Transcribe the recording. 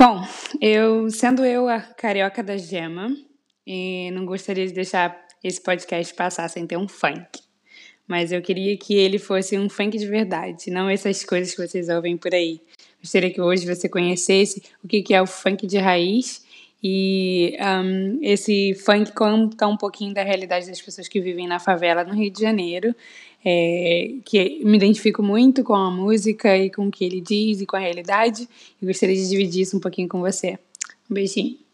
Bom, eu sendo eu a carioca da gema, e não gostaria de deixar esse podcast passar sem ter um funk. Mas eu queria que ele fosse um funk de verdade, não essas coisas que vocês ouvem por aí. Gostaria que hoje você conhecesse o que é o funk de raiz e um, esse funk conta um pouquinho da realidade das pessoas que vivem na favela no Rio de Janeiro, é, que me identifico muito com a música e com o que ele diz e com a realidade, e gostaria de dividir isso um pouquinho com você. Um beijinho.